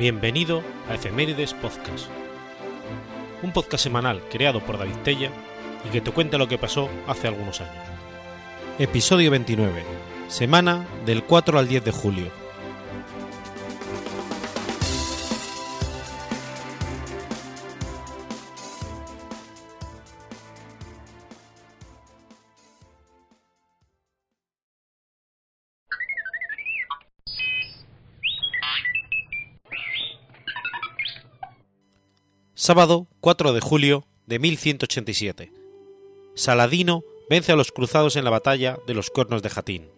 Bienvenido a Efemérides Podcast, un podcast semanal creado por David Tella y que te cuenta lo que pasó hace algunos años. Episodio 29, semana del 4 al 10 de julio. Sábado 4 de julio de 1187. Saladino vence a los cruzados en la batalla de los Cuernos de Jatín.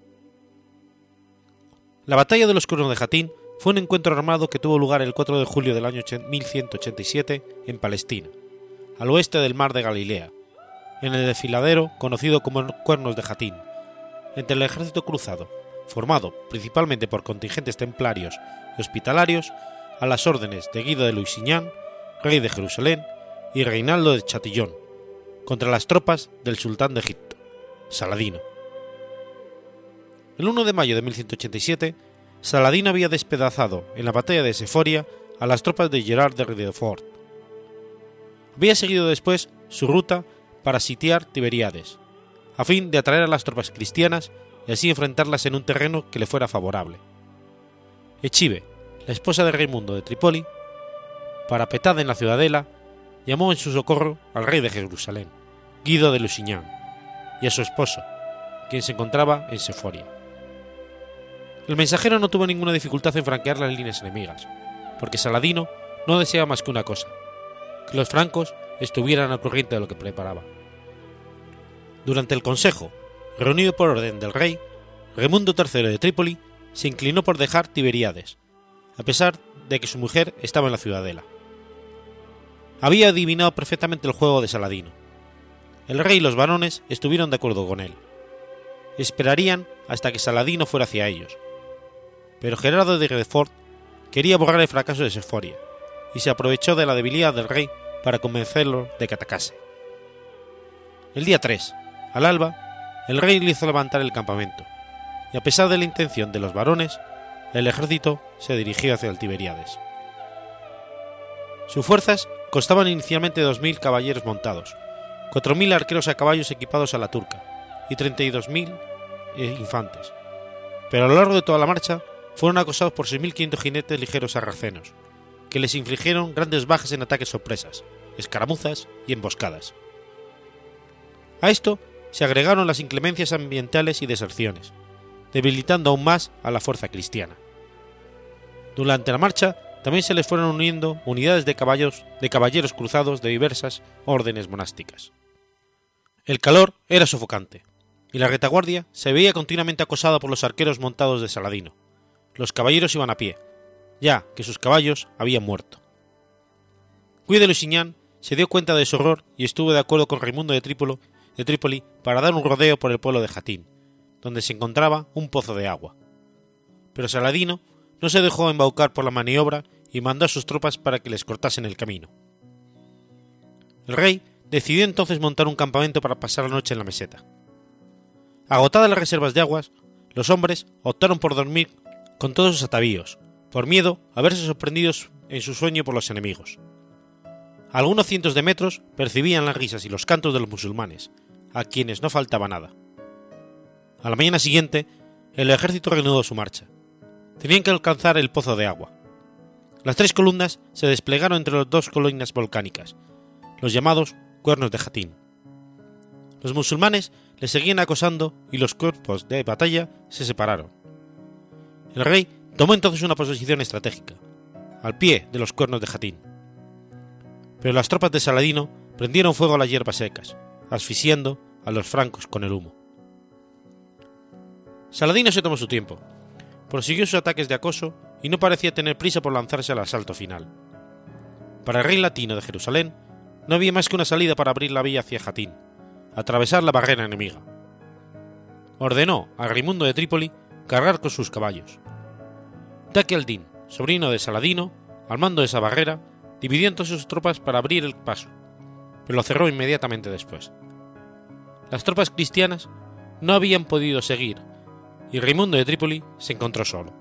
La batalla de los Cuernos de Jatín fue un encuentro armado que tuvo lugar el 4 de julio del año 1187 en Palestina, al oeste del mar de Galilea, en el desfiladero conocido como Cuernos de Jatín, entre el ejército cruzado, formado principalmente por contingentes templarios y hospitalarios, a las órdenes de Guido de Lusignan rey de Jerusalén, y Reinaldo de Chatillón, contra las tropas del sultán de Egipto, Saladino. El 1 de mayo de 1187, Saladino había despedazado en la batalla de Seforia a las tropas de Gerard de Redefort. Había seguido después su ruta para sitiar Tiberíades, a fin de atraer a las tropas cristianas y así enfrentarlas en un terreno que le fuera favorable. Echive, la esposa de Raimundo de Tripoli, parapetada en la ciudadela, llamó en su socorro al rey de Jerusalén, Guido de Lusignan, y a su esposo, quien se encontraba en Seforia. El mensajero no tuvo ninguna dificultad en franquear las líneas enemigas, porque Saladino no deseaba más que una cosa, que los francos estuvieran al corriente de lo que preparaba. Durante el consejo, reunido por orden del rey, Remundo III de Trípoli se inclinó por dejar Tiberíades, a pesar de que su mujer estaba en la ciudadela había adivinado perfectamente el juego de Saladino. El rey y los varones estuvieron de acuerdo con él. Esperarían hasta que Saladino fuera hacia ellos. Pero Gerardo de Redefort quería borrar el fracaso de Seforia y se aprovechó de la debilidad del rey para convencerlo de que atacase. El día 3, al alba, el rey le hizo levantar el campamento, y a pesar de la intención de los varones, el ejército se dirigió hacia el Tiberíades. Sus fuerzas constaban inicialmente de 2.000 caballeros montados, 4.000 arqueros a caballos equipados a la turca y 32.000 eh, infantes, pero a lo largo de toda la marcha fueron acosados por 6.500 jinetes ligeros sarracenos, que les infligieron grandes bajas en ataques sorpresas, escaramuzas y emboscadas. A esto se agregaron las inclemencias ambientales y deserciones, debilitando aún más a la fuerza cristiana. Durante la marcha también se les fueron uniendo unidades de, caballos, de caballeros cruzados de diversas órdenes monásticas. El calor era sofocante, y la retaguardia se veía continuamente acosada por los arqueros montados de Saladino. Los caballeros iban a pie, ya que sus caballos habían muerto. Guy de Lusignan se dio cuenta de su horror y estuvo de acuerdo con Raimundo de, de Trípoli para dar un rodeo por el pueblo de Jatín, donde se encontraba un pozo de agua. Pero Saladino no se dejó embaucar por la maniobra y mandó a sus tropas para que les cortasen el camino. El rey decidió entonces montar un campamento para pasar la noche en la meseta. Agotadas las reservas de aguas, los hombres optaron por dormir con todos sus atavíos, por miedo a verse sorprendidos en su sueño por los enemigos. A algunos cientos de metros percibían las risas y los cantos de los musulmanes, a quienes no faltaba nada. A la mañana siguiente, el ejército reanudó su marcha. Tenían que alcanzar el pozo de agua. Las tres columnas se desplegaron entre las dos columnas volcánicas, los llamados cuernos de Jatín. Los musulmanes les seguían acosando y los cuerpos de batalla se separaron. El rey tomó entonces una posición estratégica, al pie de los cuernos de Jatín. Pero las tropas de Saladino prendieron fuego a las hierbas secas, asfixiando a los francos con el humo. Saladino se tomó su tiempo, prosiguió sus ataques de acoso y no parecía tener prisa por lanzarse al asalto final. Para el rey latino de Jerusalén, no había más que una salida para abrir la vía hacia Jatín, atravesar la barrera enemiga. Ordenó a Raimundo de Trípoli cargar con sus caballos. Taki sobrino de Saladino, al mando de esa barrera, dividió entonces sus tropas para abrir el paso, pero lo cerró inmediatamente después. Las tropas cristianas no habían podido seguir y Raimundo de Trípoli se encontró solo.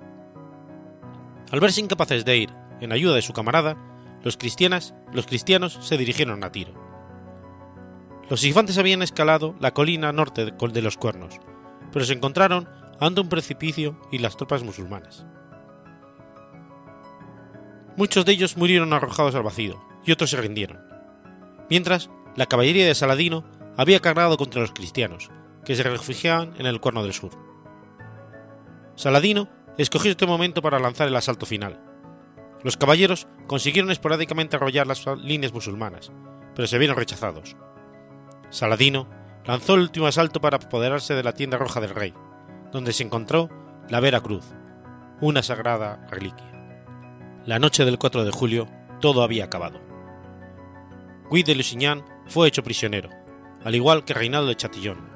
Al verse incapaces de ir en ayuda de su camarada, los, cristianas, los cristianos se dirigieron a Tiro. Los infantes habían escalado la colina norte de los Cuernos, pero se encontraron ante un precipicio y las tropas musulmanas. Muchos de ellos murieron arrojados al vacío y otros se rindieron, mientras la caballería de Saladino había cargado contra los cristianos, que se refugiaban en el Cuerno del Sur. Saladino escogió este momento para lanzar el asalto final. Los caballeros consiguieron esporádicamente arrollar las líneas musulmanas, pero se vieron rechazados. Saladino lanzó el último asalto para apoderarse de la tienda roja del rey, donde se encontró la Vera Cruz, una sagrada reliquia. La noche del 4 de julio todo había acabado. Guy de Lusignan fue hecho prisionero, al igual que Reinaldo de Chatillon,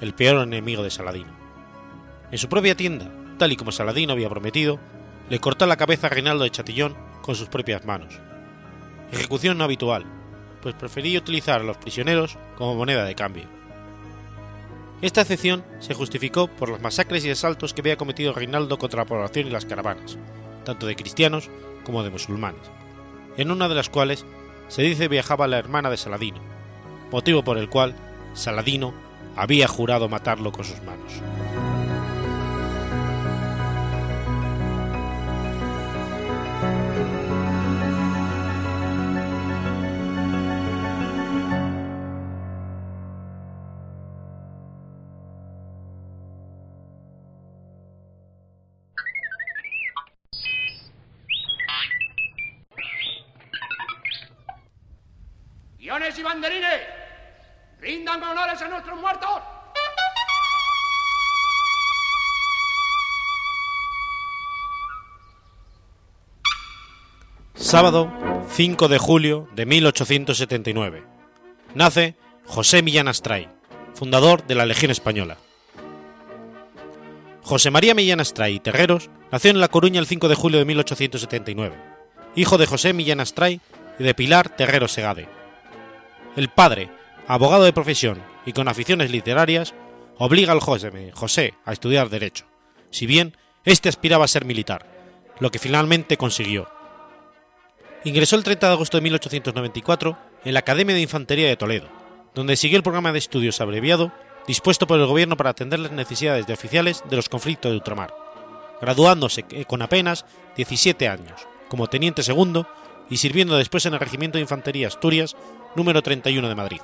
el peor enemigo de Saladino. En su propia tienda, tal y como Saladino había prometido, le cortó la cabeza a Reinaldo de Chatillon con sus propias manos. Ejecución no habitual, pues prefería utilizar a los prisioneros como moneda de cambio. Esta excepción se justificó por las masacres y asaltos que había cometido Reinaldo contra la población y las caravanas, tanto de cristianos como de musulmanes, en una de las cuales se dice viajaba la hermana de Saladino, motivo por el cual Saladino había jurado matarlo con sus manos. Banderines, rindan a nuestros muertos. Sábado 5 de julio de 1879. Nace José Millán Astray, fundador de la Legión Española. José María Millán Astray y Terreros nació en La Coruña el 5 de julio de 1879, hijo de José Millán Astray y de Pilar Terreros Segade, el padre, abogado de profesión y con aficiones literarias, obliga al José, José a estudiar Derecho, si bien éste aspiraba a ser militar, lo que finalmente consiguió. Ingresó el 30 de agosto de 1894 en la Academia de Infantería de Toledo, donde siguió el programa de estudios abreviado dispuesto por el gobierno para atender las necesidades de oficiales de los conflictos de ultramar, graduándose con apenas 17 años, como teniente segundo y sirviendo después en el Regimiento de Infantería Asturias número 31 de Madrid.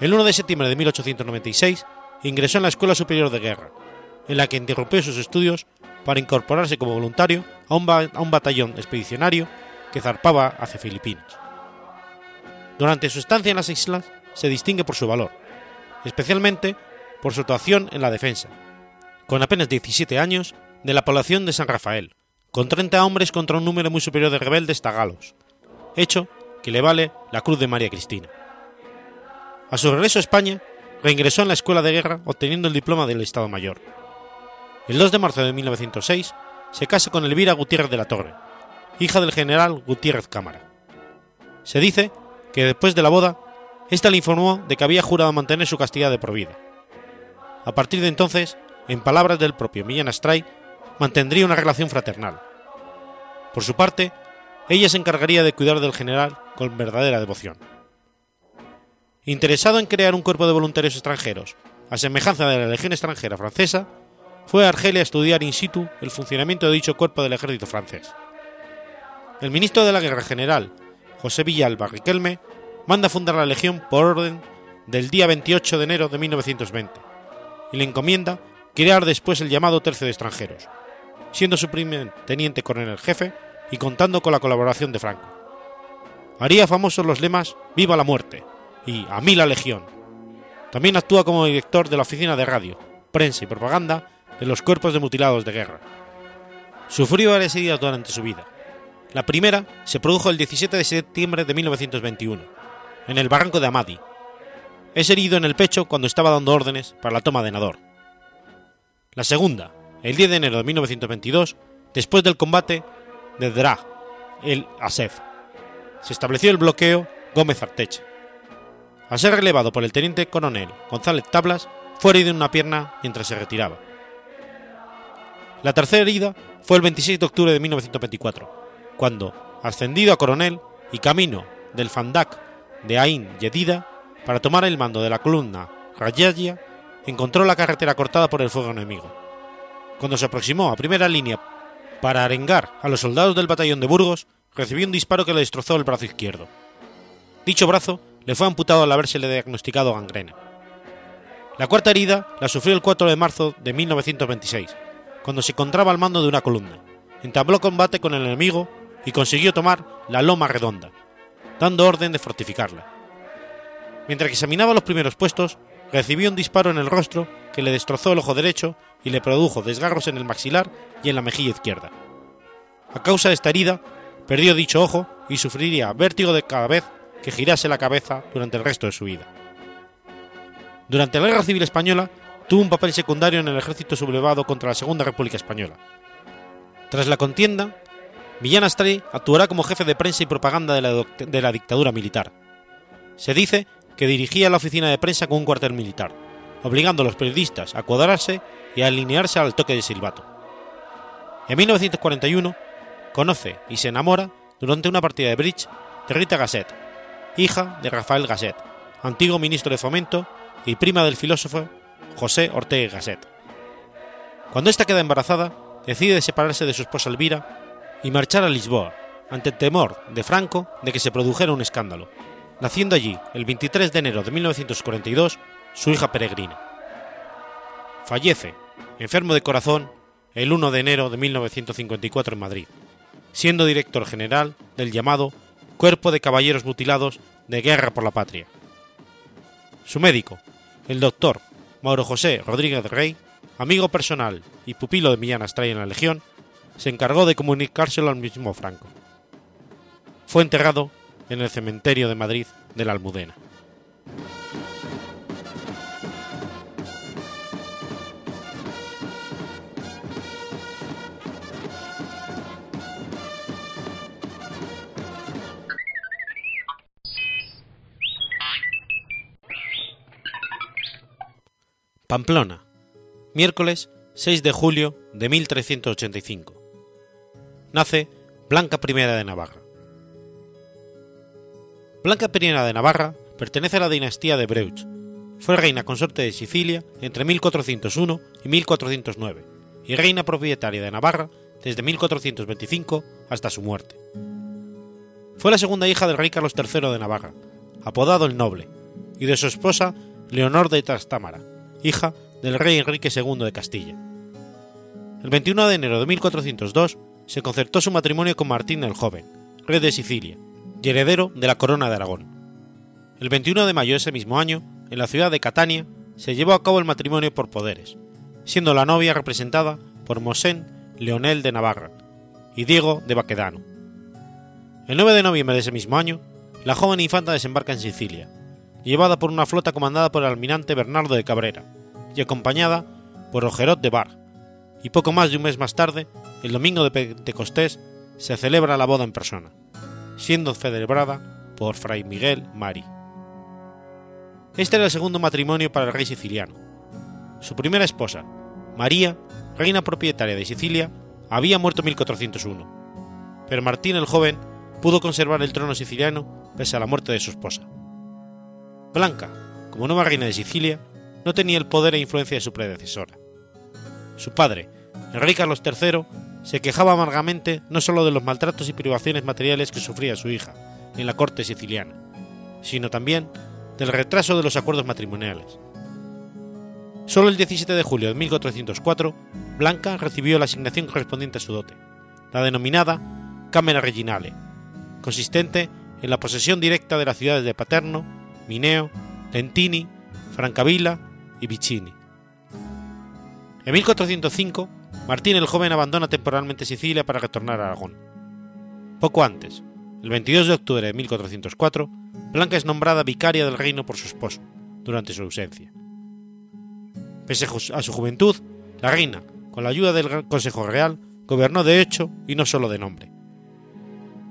El 1 de septiembre de 1896 ingresó en la Escuela Superior de Guerra, en la que interrumpió sus estudios para incorporarse como voluntario a un, batallón expedicionario que zarpaba hacia Filipinas. Durante su estancia en las islas se distingue por su valor, especialmente por su actuación en la defensa, con apenas 17 años, de la población de San Rafael, con 30 hombres contra un número muy superior de rebeldes tagalos, hecho que le vale la Cruz de María Cristina. A su regreso a España, reingresó en la Escuela de Guerra obteniendo el diploma del Estado Mayor. El 2 de marzo de 1906 se casa con Elvira Gutiérrez de la Torre, hija del general Gutiérrez Cámara. Se dice que después de la boda, ésta le informó de que había jurado mantener su castidad de por vida. A partir de entonces, en palabras del propio Millán Astray, mantendría una relación fraternal. Por su parte, ella se encargaría de cuidar del general con verdadera devoción. Interesado en crear un cuerpo de voluntarios extranjeros, a semejanza de la Legión extranjera francesa, fue a Argelia a estudiar in situ el funcionamiento de dicho cuerpo del ejército francés. El ministro de la Guerra General, José Villalba Riquelme, manda fundar la Legión por orden del día 28 de enero de 1920 y le encomienda crear después el llamado Tercio de Extranjeros, siendo su primer teniente coronel jefe y contando con la colaboración de Franco. Haría famosos los lemas Viva la muerte y A mí la legión. También actúa como director de la oficina de radio, prensa y propaganda de los cuerpos de mutilados de guerra. Sufrió varias heridas durante su vida. La primera se produjo el 17 de septiembre de 1921, en el barranco de Amadi. Es herido en el pecho cuando estaba dando órdenes para la toma de Nador. La segunda, el 10 de enero de 1922, después del combate de Dra, el Asef. Se estableció el bloqueo Gómez Arteche. Al ser relevado por el teniente coronel González Tablas, fue herido en una pierna mientras se retiraba. La tercera herida fue el 26 de octubre de 1924, cuando, ascendido a coronel y camino del Fandak de Ain Yedida para tomar el mando de la columna Rayaya, encontró la carretera cortada por el fuego enemigo. Cuando se aproximó a primera línea para arengar a los soldados del batallón de Burgos, recibió un disparo que le destrozó el brazo izquierdo. Dicho brazo le fue amputado al habérsele diagnosticado gangrena. La cuarta herida la sufrió el 4 de marzo de 1926, cuando se encontraba al mando de una columna. Entabló combate con el enemigo y consiguió tomar la Loma Redonda, dando orden de fortificarla. Mientras examinaba los primeros puestos, recibió un disparo en el rostro que le destrozó el ojo derecho y le produjo desgarros en el maxilar y en la mejilla izquierda. A causa de esta herida, perdió dicho ojo y sufriría vértigo de cada vez que girase la cabeza durante el resto de su vida. Durante la Guerra Civil Española, tuvo un papel secundario en el ejército sublevado contra la Segunda República Española. Tras la contienda, Millán Astray actuará como jefe de prensa y propaganda de la, de la dictadura militar. Se dice que dirigía la oficina de prensa con un cuartel militar, obligando a los periodistas a cuadrarse y a alinearse al toque de silbato. En 1941, conoce y se enamora durante una partida de bridge de Rita Gasset, hija de Rafael Gasset, antiguo ministro de Fomento y prima del filósofo José Ortega Gasset. Cuando ésta queda embarazada, decide separarse de su esposa Elvira y marchar a Lisboa, ante el temor de Franco de que se produjera un escándalo, naciendo allí, el 23 de enero de 1942, su hija peregrina. Fallece, enfermo de corazón, el 1 de enero de 1954 en Madrid, siendo director general del llamado Cuerpo de Caballeros Mutilados de Guerra por la Patria. Su médico, el doctor Mauro José Rodríguez Rey, amigo personal y pupilo de Millán Astray en la Legión, se encargó de comunicárselo al mismo Franco. Fue enterrado en el cementerio de Madrid de la Almudena. Pamplona, miércoles 6 de julio de 1385. Nace Blanca I de Navarra. Blanca I de Navarra pertenece a la dinastía de Breuch. Fue reina consorte de Sicilia entre 1401 y 1409 y reina propietaria de Navarra desde 1425 hasta su muerte. Fue la segunda hija del rey Carlos III de Navarra, apodado el Noble, y de su esposa Leonor de Trastámara, hija del rey Enrique II de Castilla. El 21 de enero de 1402 se concertó su matrimonio con Martín el Joven, rey de Sicilia, y heredero de la corona de Aragón. El 21 de mayo de ese mismo año, en la ciudad de Catania, se llevó a cabo el matrimonio por poderes, siendo la novia representada por Mosén Leonel de Navarra y Diego de Baquedano. El 9 de noviembre de ese mismo año, la joven infanta desembarca en Sicilia, llevada por una flota comandada por el almirante Bernardo de Cabrera y acompañada por Ogerot de Bar, y poco más de un mes más tarde, el domingo de Pentecostés, se celebra la boda en persona siendo celebrada por Fray Miguel Mari. Este era el segundo matrimonio para el rey siciliano. Su primera esposa, María, reina propietaria de Sicilia, había muerto en 1401, pero Martín el joven pudo conservar el trono siciliano pese a la muerte de su esposa. Blanca, como nueva reina de Sicilia, no tenía el poder e influencia de su predecesora. Su padre, Enrique Carlos III, se quejaba amargamente no solo de los maltratos y privaciones materiales que sufría su hija en la corte siciliana, sino también del retraso de los acuerdos matrimoniales. Solo el 17 de julio de 1404, Blanca recibió la asignación correspondiente a su dote, la denominada Cámara Reginale, consistente en la posesión directa de las ciudades de Paterno, Mineo, Lentini, Francavilla y Vicini. En 1405, Martín el joven abandona temporalmente Sicilia para retornar a Aragón. Poco antes, el 22 de octubre de 1404, Blanca es nombrada vicaria del reino por su esposo, durante su ausencia. Pese a su juventud, la reina, con la ayuda del Consejo Real, gobernó de hecho y no solo de nombre.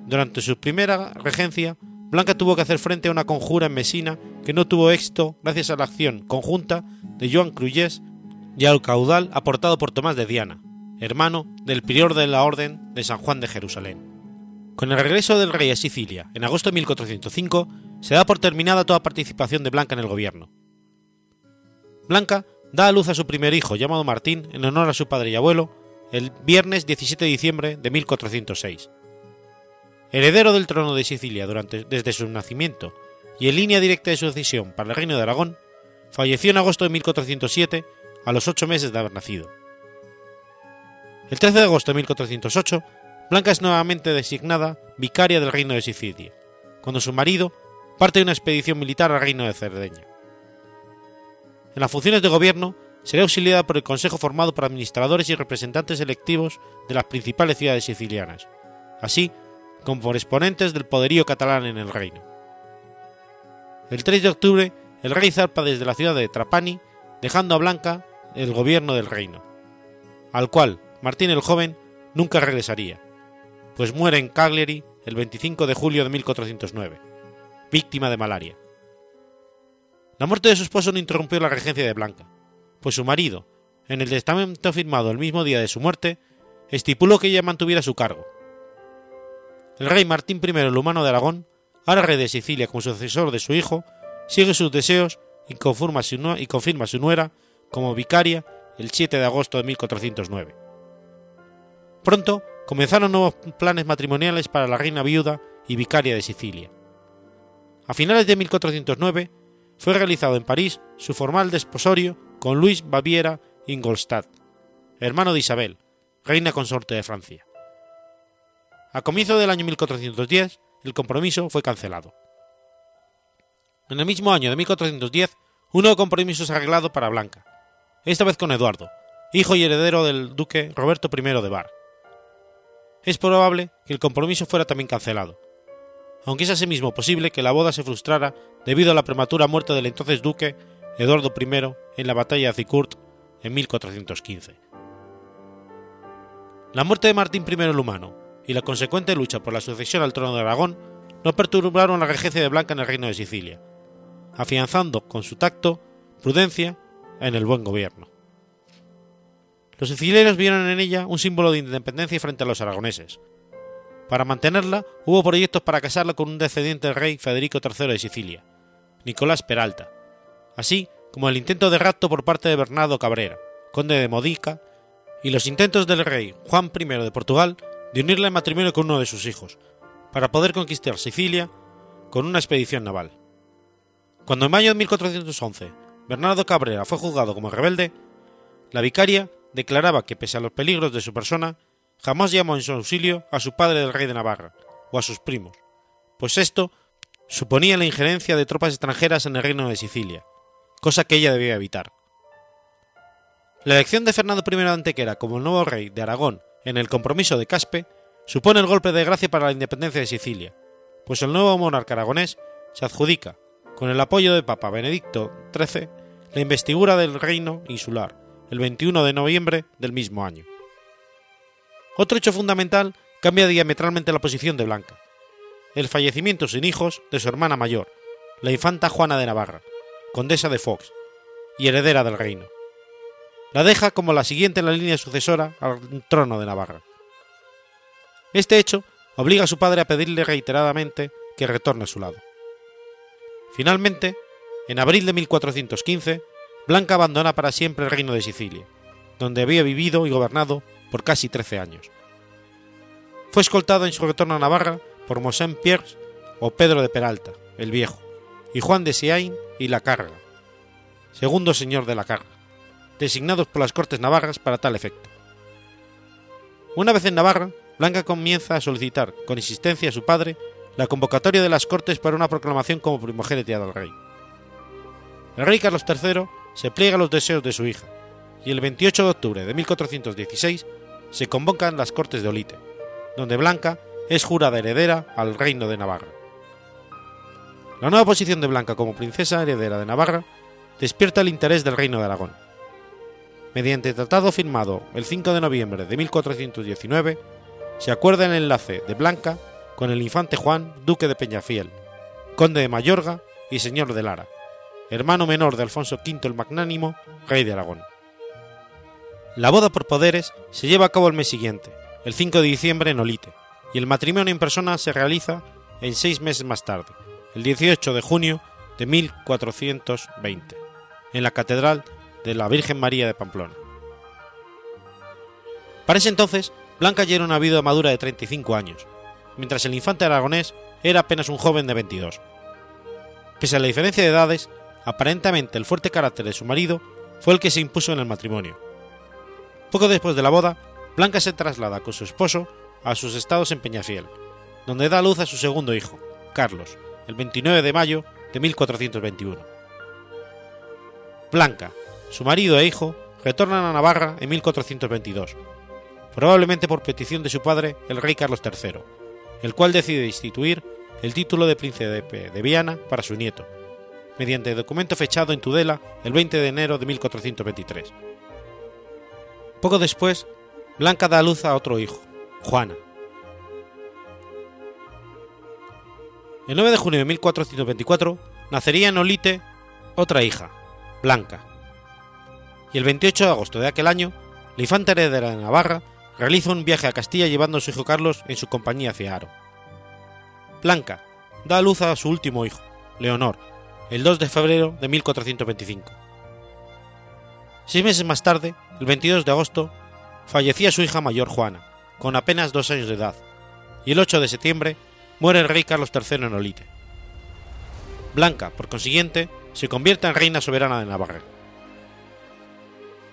Durante su primera regencia, Blanca tuvo que hacer frente a una conjura en Mesina que no tuvo éxito gracias a la acción conjunta de Joan Cruyés y al caudal aportado por Tomás de Diana, hermano del prior de la Orden de San Juan de Jerusalén. Con el regreso del rey a Sicilia en agosto de 1405, se da por terminada toda participación de Blanca en el gobierno. Blanca da a luz a su primer hijo, llamado Martín, en honor a su padre y abuelo, el viernes 17 de diciembre de 1406. Heredero del trono de Sicilia desde su nacimiento y en línea directa de sucesión para el reino de Aragón, falleció en agosto de 1407 a los ocho meses de haber nacido. El 13 de agosto de 1408, Blanca es nuevamente designada vicaria del reino de Sicilia, cuando su marido parte de una expedición militar al reino de Cerdeña. En las funciones de gobierno, será auxiliada por el Consejo formado por administradores y representantes electivos de las principales ciudades sicilianas, así como exponentes del poderío catalán en el reino. El 3 de octubre, el rey zarpa desde la ciudad de Trapani, dejando a Blanca el gobierno del reino, al cual Martín el Joven nunca regresaría, pues muere en Cagliari el 25 de julio de 1409, víctima de malaria. La muerte de su esposo no interrumpió la regencia de Blanca, pues su marido, en el testamento firmado el mismo día de su muerte, estipuló que ella mantuviera su cargo. El rey Martín I el Humano de Aragón, ahora rey de Sicilia como sucesor de su hijo, sigue sus deseos y confirma, su, nuera como vicaria el 7 de agosto de 1409. Pronto comenzaron nuevos planes matrimoniales para la reina viuda y vicaria de Sicilia. A finales de 1409 fue realizado en París su formal desposorio con Luis Baviera Ingolstadt, hermano de Isabel, reina consorte de Francia. A comienzo del año 1410, el compromiso fue cancelado. En el mismo año de 1410, un nuevo compromiso se arreglado para Blanca, esta vez con Eduardo, hijo y heredero del duque Roberto I de Bar. Es probable que el compromiso fuera también cancelado, aunque es asimismo posible que la boda se frustrara debido a la prematura muerte del entonces duque Eduardo I en la batalla de Zicourt en 1415. La muerte de Martín I el Humano y la consecuente lucha por la sucesión al trono de Aragón no perturbaron la regencia de Blanca en el reino de Sicilia, afianzando con su tacto, prudencia en el buen gobierno. Los sicilianos vieron en ella un símbolo de independencia frente a los aragoneses, para mantenerla, hubo proyectos para casarla con un descendiente del rey Federico III de Sicilia, Nicolás Peralta, así como el intento de rapto por parte de Bernardo Cabrera, conde de Modica, y los intentos del rey Juan I de Portugal de unirla en matrimonio con uno de sus hijos, para poder conquistar Sicilia con una expedición naval. Cuando en mayo de 1411 Bernardo Cabrera fue juzgado como rebelde, la vicaria declaraba que pese a los peligros de su persona, jamás llamó en su auxilio a su padre del rey de Navarra o a sus primos, pues esto suponía la injerencia de tropas extranjeras en el reino de Sicilia, cosa que ella debía evitar. La elección de Fernando I de Antequera como el nuevo rey de Aragón en el compromiso de Caspe supone el golpe de gracia para la independencia de Sicilia, pues el nuevo monarca aragonés se adjudica, con el apoyo de Papa Benedicto XIII, la investidura del reino insular el 21 de noviembre del mismo año. Otro hecho fundamental cambia diametralmente la posición de Blanca. El fallecimiento sin hijos de su hermana mayor, la infanta Juana de Navarra, condesa de Fox, y heredera del reino. La deja como la siguiente en la línea sucesora al trono de Navarra. Este hecho obliga a su padre a pedirle reiteradamente que retorne a su lado. Finalmente, en abril de 1415, Blanca abandona para siempre el reino de Sicilia, donde había vivido y gobernado por casi 13 años. Fue escoltado en su retorno a Navarra por Mosén Pierre o Pedro de Peralta, el Viejo, y Juan de Siain y La Carga, segundo señor de La Carga, designados por las Cortes Navarras para tal efecto. Una vez en Navarra, Blanca comienza a solicitar con insistencia a su padre la convocatoria de las Cortes para una proclamación como primogénita del rey. El rey Carlos III se pliega a los deseos de su hija, y el 28 de octubre de 1416 se convocan las Cortes de Olite, donde Blanca es jurada heredera al reino de Navarra. La nueva posición de Blanca como princesa heredera de Navarra despierta el interés del reino de Aragón. Mediante tratado firmado el 5 de noviembre de 1419, se acuerda el enlace de Blanca con el infante Juan, duque de Peñafiel, conde de Mayorga y señor de Lara, hermano menor de Alfonso V el Magnánimo, rey de Aragón. La boda por poderes se lleva a cabo el mes siguiente, el 5 de diciembre en Olite, y el matrimonio en persona se realiza en seis meses más tarde, el 18 de junio de 1420, en la Catedral de la Virgen María de Pamplona. Para ese entonces, Blanca ya era una viuda madura de 35 años, mientras el infante aragonés era apenas un joven de 22. Pese a la diferencia de edades, aparentemente el fuerte carácter de su marido fue el que se impuso en el matrimonio. Poco después de la boda, Blanca se traslada con su esposo a sus estados en Peñafiel, donde da luz a su segundo hijo, Carlos, el 29 de mayo de 1421. Blanca, su marido e hijo retornan a Navarra en 1422, probablemente por petición de su padre, el rey Carlos III, el cual decide instituir el título de príncipe de Viana para su nieto, mediante documento fechado en Tudela el 20 de enero de 1423. Poco después, Blanca da a luz a otro hijo, Juana. El 9 de junio de 1424 nacería en Olite otra hija, Blanca. Y el 28 de agosto de aquel año, la infanta heredera de Navarra realiza un viaje a Castilla llevando a su hijo Carlos en su compañía hacia Aro. Blanca da a luz a su último hijo, Leonor, el 2 de febrero de 1425. Seis meses más tarde, el 22 de agosto, fallecía su hija mayor Juana, con apenas dos años de edad, y el 8 de septiembre muere el rey Carlos III en Olite. Blanca, por consiguiente, se convierte en reina soberana de Navarra.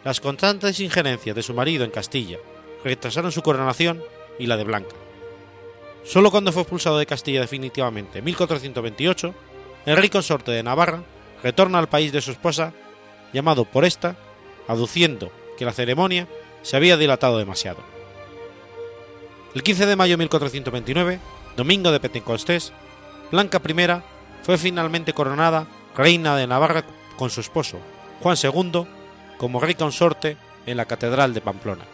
Las constantes injerencias de su marido en Castilla retrasaron su coronación y la de Blanca. Solo cuando fue expulsado de Castilla definitivamente en 1428, el rey consorte de Navarra retorna al país de su esposa, llamado por esta, aduciendo que la ceremonia se había dilatado demasiado. El 15 de mayo de 1429, domingo de Pentecostés, Blanca I fue finalmente coronada reina de Navarra con su esposo, Juan II, como rey consorte en la Catedral de Pamplona.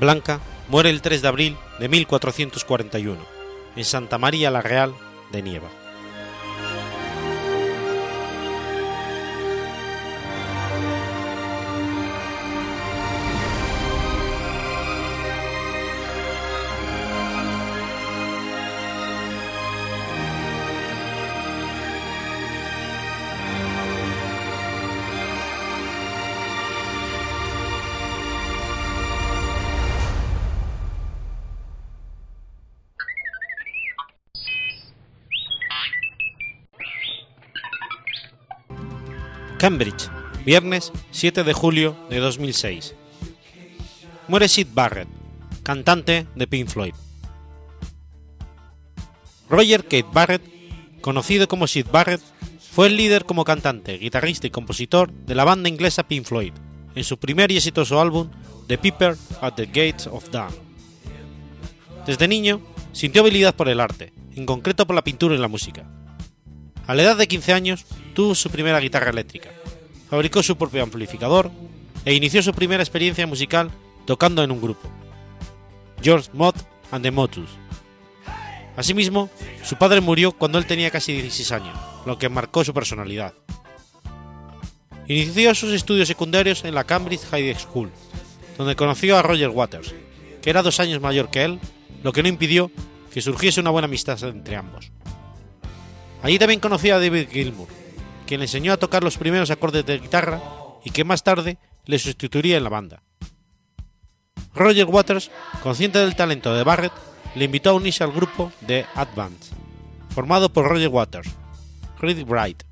Blanca muere el 3 de abril de 1441, en Santa María la Real de Nieva. Cambridge, viernes 7 de julio de 2006. Muere Sid Barrett, cantante de Pink Floyd. Roger Kate Barrett, conocido como Sid Barrett, fue el líder como cantante, guitarrista y compositor de la banda inglesa Pink Floyd, en su primer y exitoso álbum The Piper at the Gates of Dawn. Desde niño, sintió habilidad por el arte, en concreto por la pintura y la música. A la edad de 15 años, tuvo su primera guitarra eléctrica, fabricó su propio amplificador e inició su primera experiencia musical tocando en un grupo, George Mott and the Motus. Asimismo, su padre murió cuando él tenía casi 16 años, lo que marcó su personalidad. Inició sus estudios secundarios en la Cambridge High School, donde conoció a Roger Waters, que era dos años mayor que él, lo que no impidió que surgiese una buena amistad entre ambos. Allí también conoció a David Gilmour, quien le enseñó a tocar los primeros acordes de guitarra y que más tarde le sustituiría en la banda. Roger Waters, consciente del talento de Barrett, le invitó a unirse al grupo de Advance, formado por Roger Waters, Reed Bright,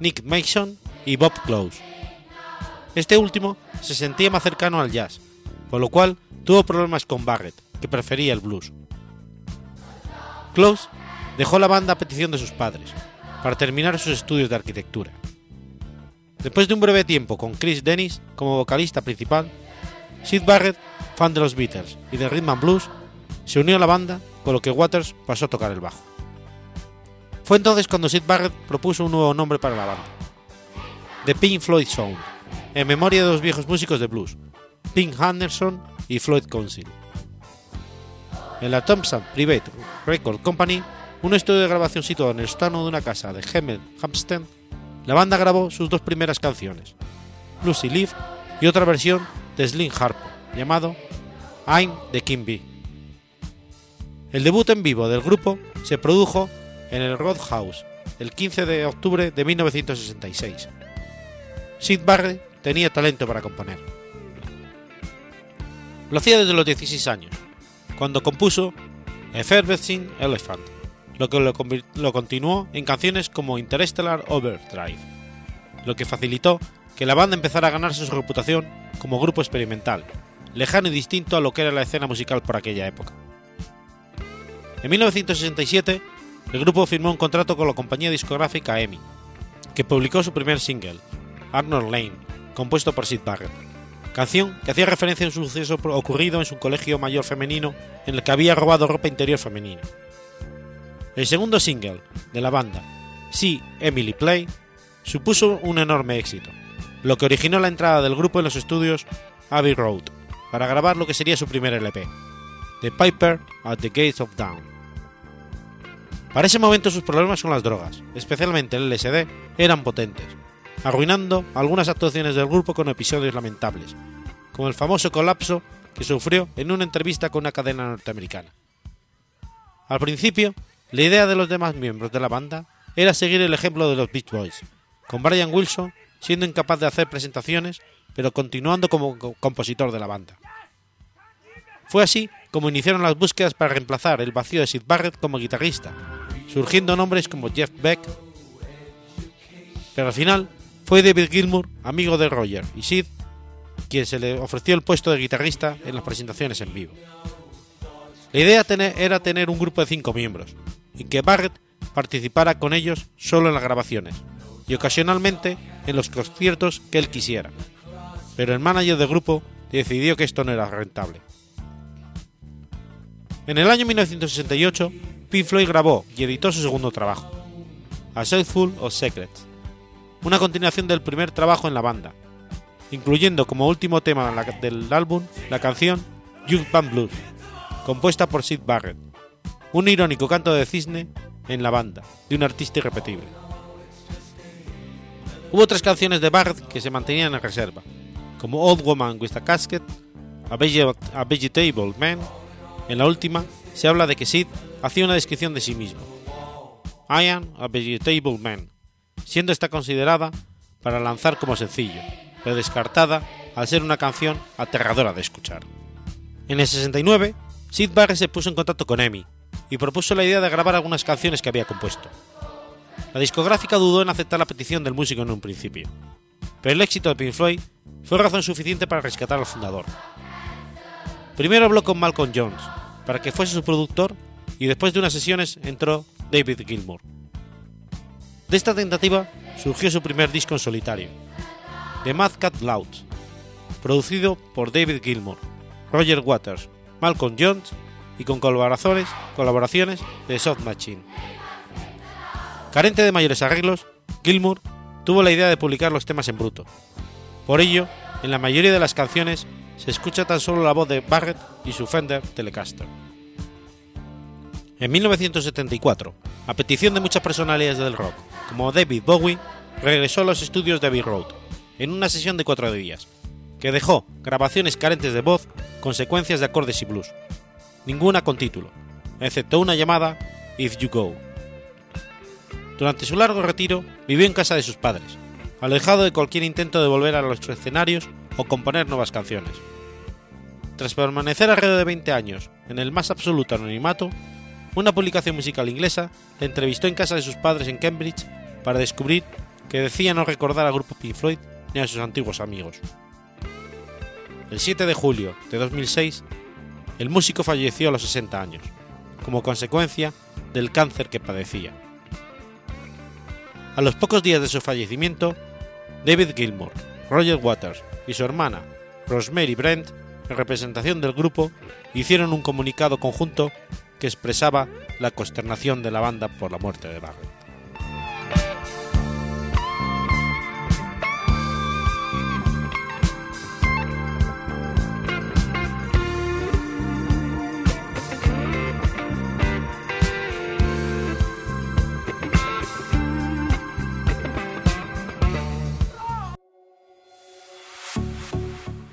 Nick Mason y Bob Close. Este último se sentía más cercano al jazz, por lo cual tuvo problemas con Barrett, que prefería el blues. Close dejó la banda a petición de sus padres, para terminar sus estudios de arquitectura. Después de un breve tiempo con Chris Dennis como vocalista principal, Sid Barrett, fan de los Beatles y de Rhythm and Blues, se unió a la banda, con lo que Waters pasó a tocar el bajo. Fue entonces cuando Sid Barrett propuso un nuevo nombre para la banda, The Pink Floyd Sound, en memoria de dos viejos músicos de blues, Pink Anderson y Floyd Council. En la Thompson Private Record Company un estudio de grabación situado en el sótano de una casa de Hemel Hampstead, la banda grabó sus dos primeras canciones, Lucy Leaf y otra versión de Slim Harpo, llamado I'm the King Bee. El debut en vivo del grupo se produjo en el Roadhouse el 15 de octubre de 1966. Sid Barrett tenía talento para componer. Lo hacía desde los 16 años, cuando compuso Effervescing Elephant, lo que lo, continuó en canciones como Interstellar Overdrive, lo que facilitó que la banda empezara a ganarse su reputación como grupo experimental, lejano y distinto a lo que era la escena musical por aquella época. En 1967, el grupo firmó un contrato con la compañía discográfica EMI, que publicó su primer single, Arnold Lane, compuesto por Sid Barrett, canción que hacía referencia a un suceso ocurrido en su colegio mayor femenino en el que había robado ropa interior femenina. El segundo single de la banda, See Emily Play, supuso un enorme éxito, lo que originó la entrada del grupo en los estudios Abbey Road para grabar lo que sería su primer LP, The Piper at the Gates of Dawn. Para ese momento sus problemas con las drogas, especialmente el LSD, eran potentes, arruinando algunas actuaciones del grupo con episodios lamentables, como el famoso colapso que sufrió en una entrevista con una cadena norteamericana. Al principio, la idea de los demás miembros de la banda era seguir el ejemplo de los Beach Boys, con Brian Wilson siendo incapaz de hacer presentaciones, pero continuando como compositor de la banda. Fue así como iniciaron las búsquedas para reemplazar el vacío de Sid Barrett como guitarrista, surgiendo nombres como Jeff Beck, pero al final fue David Gilmour, amigo de Roger y Sid, quien se le ofreció el puesto de guitarrista en las presentaciones en vivo. La idea era tener un grupo de cinco miembros, y que Barrett participara con ellos solo en las grabaciones, y ocasionalmente en los conciertos que él quisiera, pero el manager del grupo decidió que esto no era rentable. En el año 1968, Pink Floyd grabó y editó su segundo trabajo, A Full of Secrets, una continuación del primer trabajo en la banda, incluyendo como último tema del álbum la canción Youth Band Blues, compuesta por Sid Barrett, un irónico canto de cisne en la banda, de un artista irrepetible. Hubo tres canciones de Barrett que se mantenían en reserva, como Old Woman with a Casket, A, Vegetable Man. En la última se habla de que Sid hacía una descripción de sí mismo. I am a Vegetable Man, siendo esta considerada para lanzar como sencillo, pero descartada al ser una canción aterradora de escuchar. En el 69, Sid Barrett se puso en contacto con Emi y propuso la idea de grabar algunas canciones que había compuesto. La discográfica dudó en aceptar la petición del músico en un principio, pero el éxito de Pink Floyd fue razón suficiente para rescatar al fundador. Primero habló con Malcolm Jones para que fuese su productor y después de unas sesiones entró David Gilmour. De esta tentativa surgió su primer disco en solitario, The Mad Cat Loud, producido por David Gilmour, Roger Waters, Malcolm Jones y con colaboraciones, colaboraciones de Soft Machine. Carente de mayores arreglos, Gilmour tuvo la idea de publicar los temas en bruto. Por ello, en la mayoría de las canciones se escucha tan solo la voz de Barrett y su Fender Telecaster. En 1974, a petición de muchas personalidades del rock, como David Bowie, regresó a los estudios de Abbey Road, en una sesión de cuatro días, que dejó grabaciones carentes de voz con secuencias de acordes y blues, ninguna con título, excepto una llamada If You Go. Durante su largo retiro vivió en casa de sus padres, alejado de cualquier intento de volver a los escenarios o componer nuevas canciones. Tras permanecer alrededor de 20 años en el más absoluto anonimato, una publicación musical inglesa le entrevistó en casa de sus padres en Cambridge para descubrir que decía no recordar al grupo Pink Floyd ni a sus antiguos amigos. El 7 de julio de 2006, el músico falleció a los 60 años, como consecuencia del cáncer que padecía. A los pocos días de su fallecimiento, David Gilmour, Roger Waters y su hermana, Rosemary Brent, en representación del grupo, hicieron un comunicado conjunto que expresaba la consternación de la banda por la muerte de Barrett.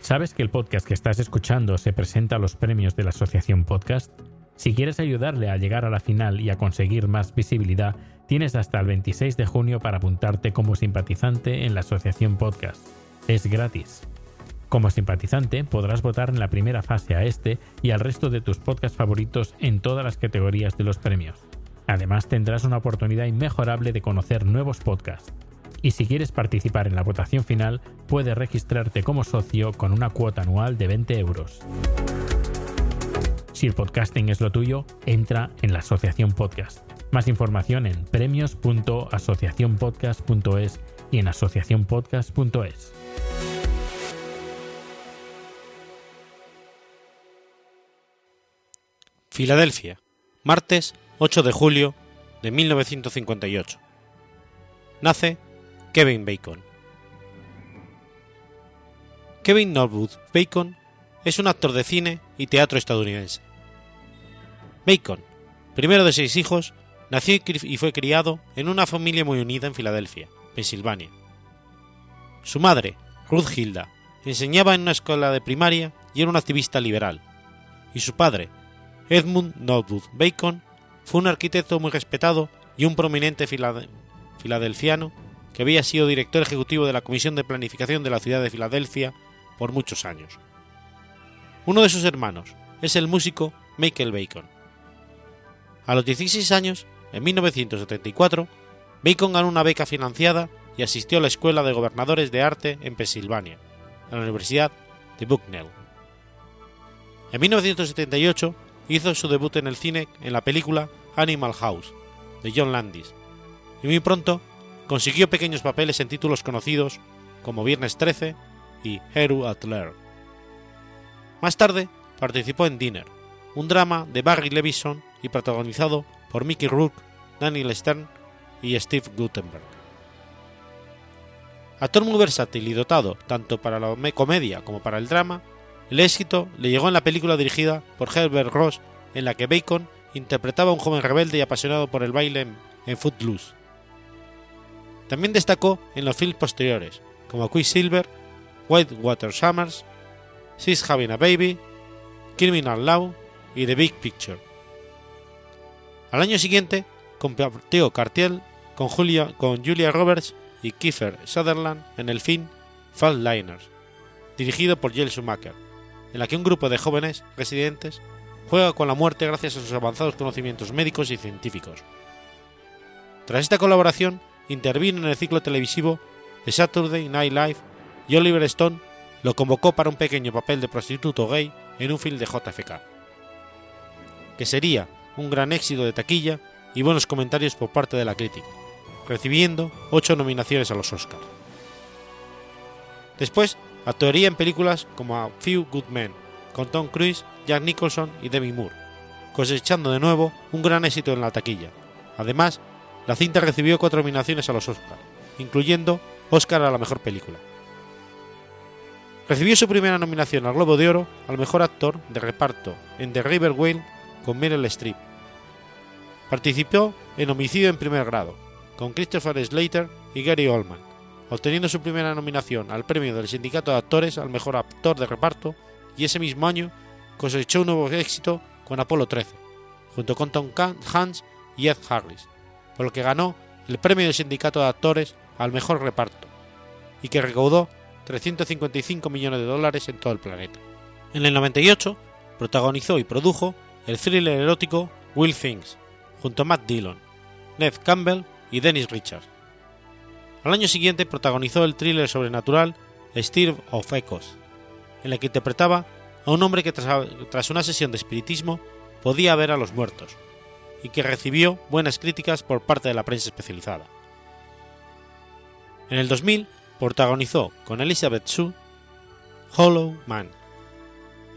¿Sabes que el podcast que estás escuchando se presenta a los premios de la Asociación Podcast? Si quieres ayudarle a llegar a la final y a conseguir más visibilidad, tienes hasta el 26 de junio para apuntarte como simpatizante en la Asociación Podcast. Es gratis. Como simpatizante podrás votar en la primera fase a este y al resto de tus podcasts favoritos en todas las categorías de los premios. Además tendrás una oportunidad inmejorable de conocer nuevos podcasts. Y si quieres participar en la votación final, puedes registrarte como socio con una cuota anual de 20 euros. Si el podcasting es lo tuyo, entra en la Asociación Podcast. Más información en premios.asociacionpodcast.es y en asociacionpodcast.es. Filadelfia, martes 8 de julio de 1958. Nace Kevin Bacon. Kevin Norwood Bacon es un actor de cine y teatro estadounidense. Bacon, primero de seis hijos, nació y fue criado en una familia muy unida en Filadelfia, Pensilvania. Su madre, Ruth Hilda, enseñaba en una escuela de primaria y era un activista liberal, y su padre, Edmund Norwood Bacon, fue un arquitecto muy respetado y un prominente filadelfiano que había sido director ejecutivo de la Comisión de Planificación de la ciudad de Filadelfia por muchos años. Uno de sus hermanos es el músico Michael Bacon. A los 16 años, en 1974, Bacon ganó una beca financiada y asistió a la Escuela de Gobernadores de Arte en Pensilvania, a la Universidad de Bucknell. En 1978 hizo su debut en el cine en la película Animal House, de John Landis, y muy pronto consiguió pequeños papeles en títulos conocidos como Viernes 13 y Hero at Lair. Más tarde participó en Dinner, un drama de Barry Levison y protagonizado por Mickey Rourke, Daniel Stern y Steve Guttenberg. Actor muy versátil y dotado tanto para la comedia como para el drama, el éxito le llegó en la película dirigida por Herbert Ross en la que Bacon interpretaba a un joven rebelde y apasionado por el baile en, Footloose. También destacó en los films posteriores, como Quicksilver, Whitewater Summers, She's Having a Baby, Criminal Law y The Big Picture. Al año siguiente compartió cartel con Julia, con Julia Roberts y Kiefer Sutherland en el film Liners, dirigido por Jill Schumacher, en la que un grupo de jóvenes residentes juega con la muerte gracias a sus avanzados conocimientos médicos y científicos. Tras esta colaboración, intervino en el ciclo televisivo The Saturday Night Live y Oliver Stone lo convocó para un pequeño papel de prostituto gay en un film de JFK, que sería un gran éxito de taquilla y buenos comentarios por parte de la crítica, recibiendo ocho nominaciones a los Oscars. Después actuaría en películas como A Few Good Men, con Tom Cruise, Jack Nicholson y Demi Moore, cosechando de nuevo un gran éxito en la taquilla. Además, la cinta recibió cuatro nominaciones a los Oscars, incluyendo Oscar a la mejor película. Recibió su primera nominación al Globo de Oro al mejor actor de reparto en The River Whale con Meryl Streep. Participó en Homicidio en primer grado con Christopher Slater y Gary Oldman, obteniendo su primera nominación al premio del Sindicato de Actores al mejor actor de reparto y ese mismo año cosechó un nuevo éxito con Apolo 13, junto con Tom Hanks y Ed Harris, por lo que ganó el premio del Sindicato de Actores al mejor reparto, y que recaudó 355 millones de dólares en todo el planeta. En el 98 protagonizó y produjo el thriller erótico Will Things, junto a Matt Dillon, Ned Campbell y Dennis Richards. Al año siguiente protagonizó el thriller sobrenatural Steve of Echoes, en la que interpretaba a un hombre que tras, una sesión de espiritismo podía ver a los muertos, y que recibió buenas críticas por parte de la prensa especializada. En el 2000 protagonizó con Elizabeth Shue Hollow Man,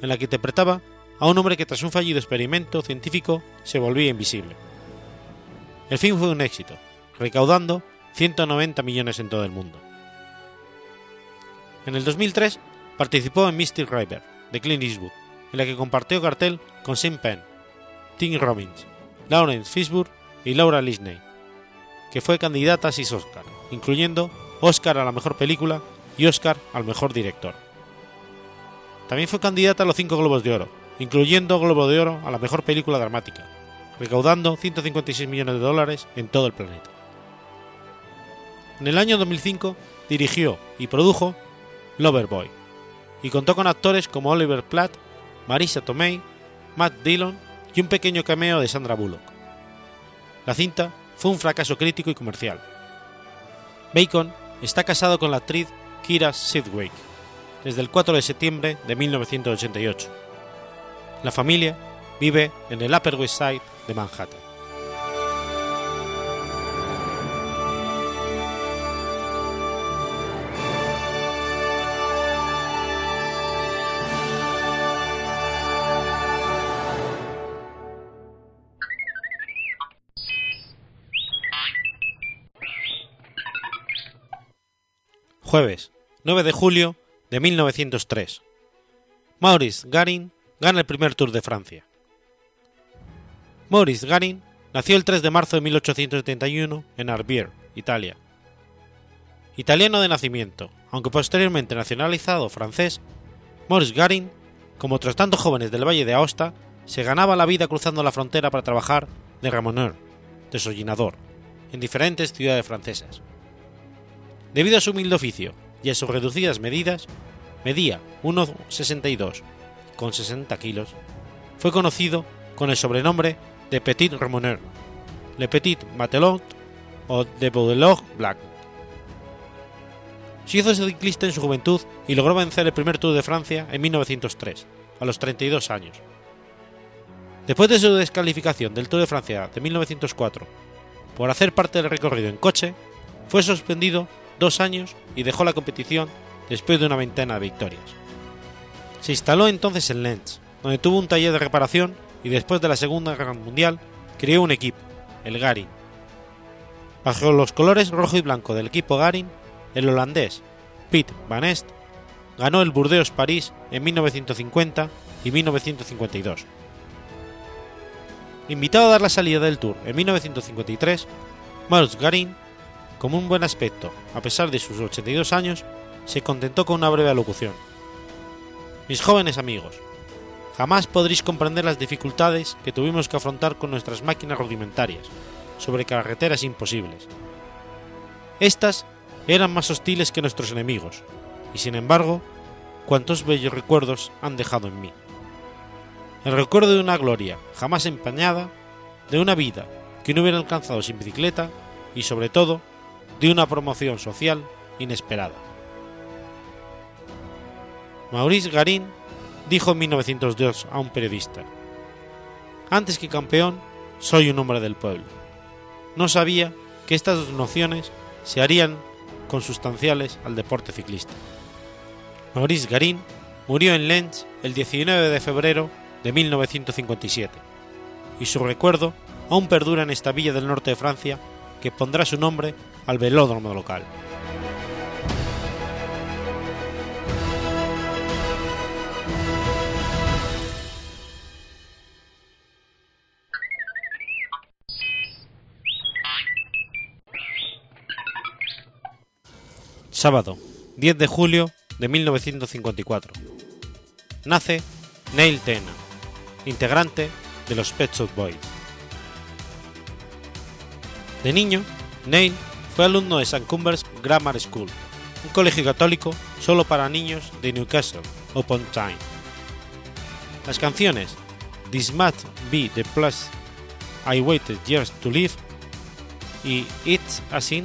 en la que interpretaba a un hombre que tras un fallido experimento científico se volvía invisible. El film fue un éxito, recaudando 190 millones en todo el mundo. En el 2003 participó en Mystic River, de Clint Eastwood, en la que compartió cartel con Sean Penn, Tim Robbins, Lawrence Fishburne y Laura Linney, que fue candidata a seis Oscar, incluyendo Oscar a la mejor película y Oscar al mejor director. También fue candidata a los cinco Globos de Oro, incluyendo Globo de Oro a la mejor película dramática, recaudando 156 millones de dólares en todo el planeta. En el año 2005 dirigió y produjo Loverboy y contó con actores como Oliver Platt, Marisa Tomei, Matt Dillon y un pequeño cameo de Sandra Bullock. La cinta fue un fracaso crítico y comercial. Bacon está casado con la actriz Kira Sidgwick desde el 4 de septiembre de 1988. La familia vive en el Upper West Side de Manhattan. Jueves, 9 de julio de 1903. Maurice Garin gana el primer Tour de Francia. Maurice Garin nació el 3 de marzo de 1871 en Arbier, Italia. Italiano de nacimiento, aunque posteriormente nacionalizado francés, Maurice Garin, como otros tantos jóvenes del Valle de Aosta, se ganaba la vida cruzando la frontera para trabajar de ramoneur, desollinador, en diferentes ciudades francesas. Debido a su humilde oficio y a sus reducidas medidas, medía 1,62 con 60 kilos, fue conocido con el sobrenombre de Petit Ramoneur, Le Petit Matelot o de Baudelot Black. Se hizo ciclista en su juventud y logró vencer el primer Tour de Francia en 1903, a los 32 años. Después de su descalificación del Tour de Francia de 1904 por hacer parte del recorrido en coche, fue suspendido dos años y dejó la competición después de una veintena de victorias. Se instaló entonces en Lens, donde tuvo un taller de reparación y después de la Segunda Guerra Mundial creó un equipo, el Garin. Bajo los colores rojo y blanco del equipo Garin, el holandés Piet Van Est ganó el Burdeos París en 1950 y 1952. Invitado a dar la salida del Tour en 1953, Maurice Garin como un buen aspecto, a pesar de sus 82 años, se contentó con una breve alocución. Mis jóvenes amigos, jamás podréis comprender las dificultades que tuvimos que afrontar con nuestras máquinas rudimentarias, sobre carreteras imposibles. Estas eran más hostiles que nuestros enemigos, y sin embargo, cuántos bellos recuerdos han dejado en mí. El recuerdo de una gloria jamás empañada, de una vida que no hubiera alcanzado sin bicicleta y sobre todo de una promoción social inesperada. Maurice Garin dijo en 1902 a un periodista, Antes que campeón, soy un hombre del pueblo. No sabía que estas dos nociones se harían consustanciales al deporte ciclista. Maurice Garin murió en Lens el 19 de febrero de 1957, y su recuerdo aún perdura en esta villa del norte de Francia que pondrá su nombre al velódromo local. Sábado, 10 de julio de 1954. Nace Neil Tena, integrante de los Pet Shop Boys. De niño, Neil fue alumno de St. Cumbers Grammar School, un colegio católico solo para niños de Newcastle upon Tyne. Las canciones This Must Be the Place I Waited Years to Live y It's a Sin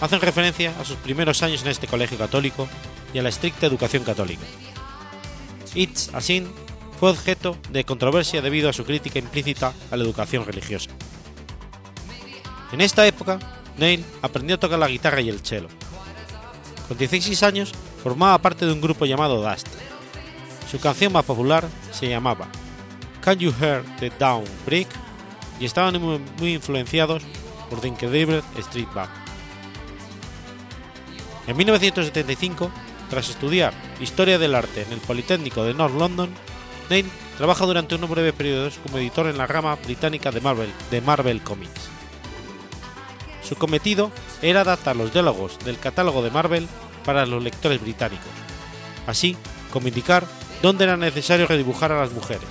hacen referencia a sus primeros años en este colegio católico y a la estricta educación católica. It's a Sin fue objeto de controversia debido a su crítica implícita a la educación religiosa. En esta época, Neil aprendió a tocar la guitarra y el cello. Con 16 años formaba parte de un grupo llamado Dust. Su canción más popular se llamaba Can You Hear the Down Brick y estaban muy, influenciados por The Incredible Street Band. En 1975, tras estudiar Historia del Arte en el Politécnico de North London, Neil trabaja durante un breve periodo como editor en la rama británica de Marvel, de Marvel Comics. Su cometido era adaptar los diálogos del catálogo de Marvel para los lectores británicos, así como indicar donde era necesario redibujar a las mujeres,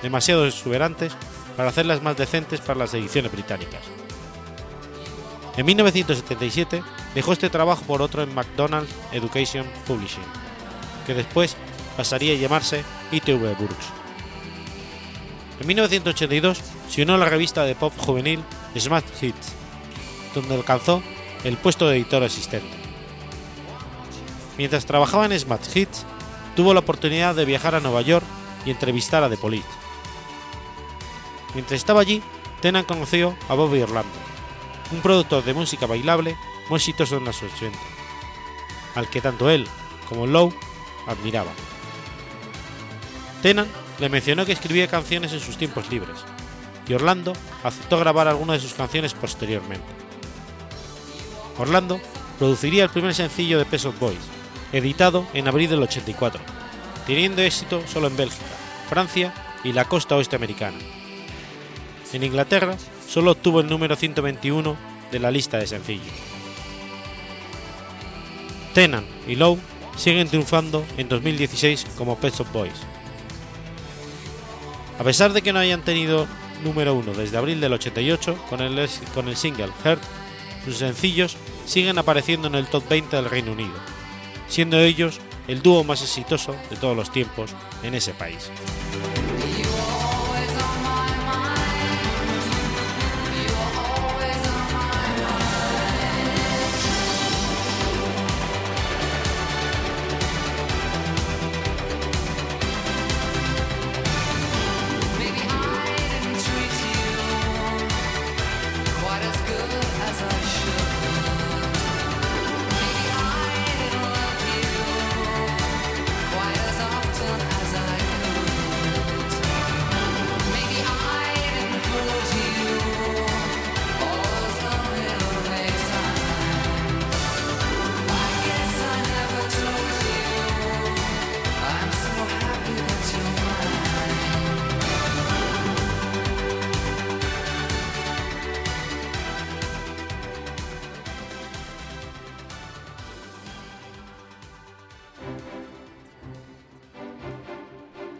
demasiado exuberantes para hacerlas más decentes para las ediciones británicas. En 1977 dejó este trabajo por otro en McDonald's Education Publishing, que después pasaría a llamarse ITV Books. En 1982 se unió a la revista de pop juvenil Smart Hits, donde alcanzó el puesto de editor asistente. Mientras trabajaba en Smart Hits, tuvo la oportunidad de viajar a Nueva York y entrevistar a The Police. Mientras estaba allí, Tenan conoció a Bobby Orlando, un productor de música bailable muy exitoso en los 80, al que tanto él como Lowe admiraban. Tenan le mencionó que escribía canciones en sus tiempos libres, y Orlando aceptó grabar algunas de sus canciones posteriormente. Orlando produciría el primer sencillo de Peso Boys, editado en abril del 84, teniendo éxito solo en Bélgica, Francia y la costa oeste americana. En Inglaterra solo obtuvo el número 121 de la lista de sencillos. Tenan y Lowe siguen triunfando en 2016 como Pet Shop Boys. A pesar de que no hayan tenido número 1 desde abril del 88 con el, con el single Heart, sus sencillos siguen apareciendo en el top 20 del Reino Unido, siendo ellos el dúo más exitoso de todos los tiempos en ese país.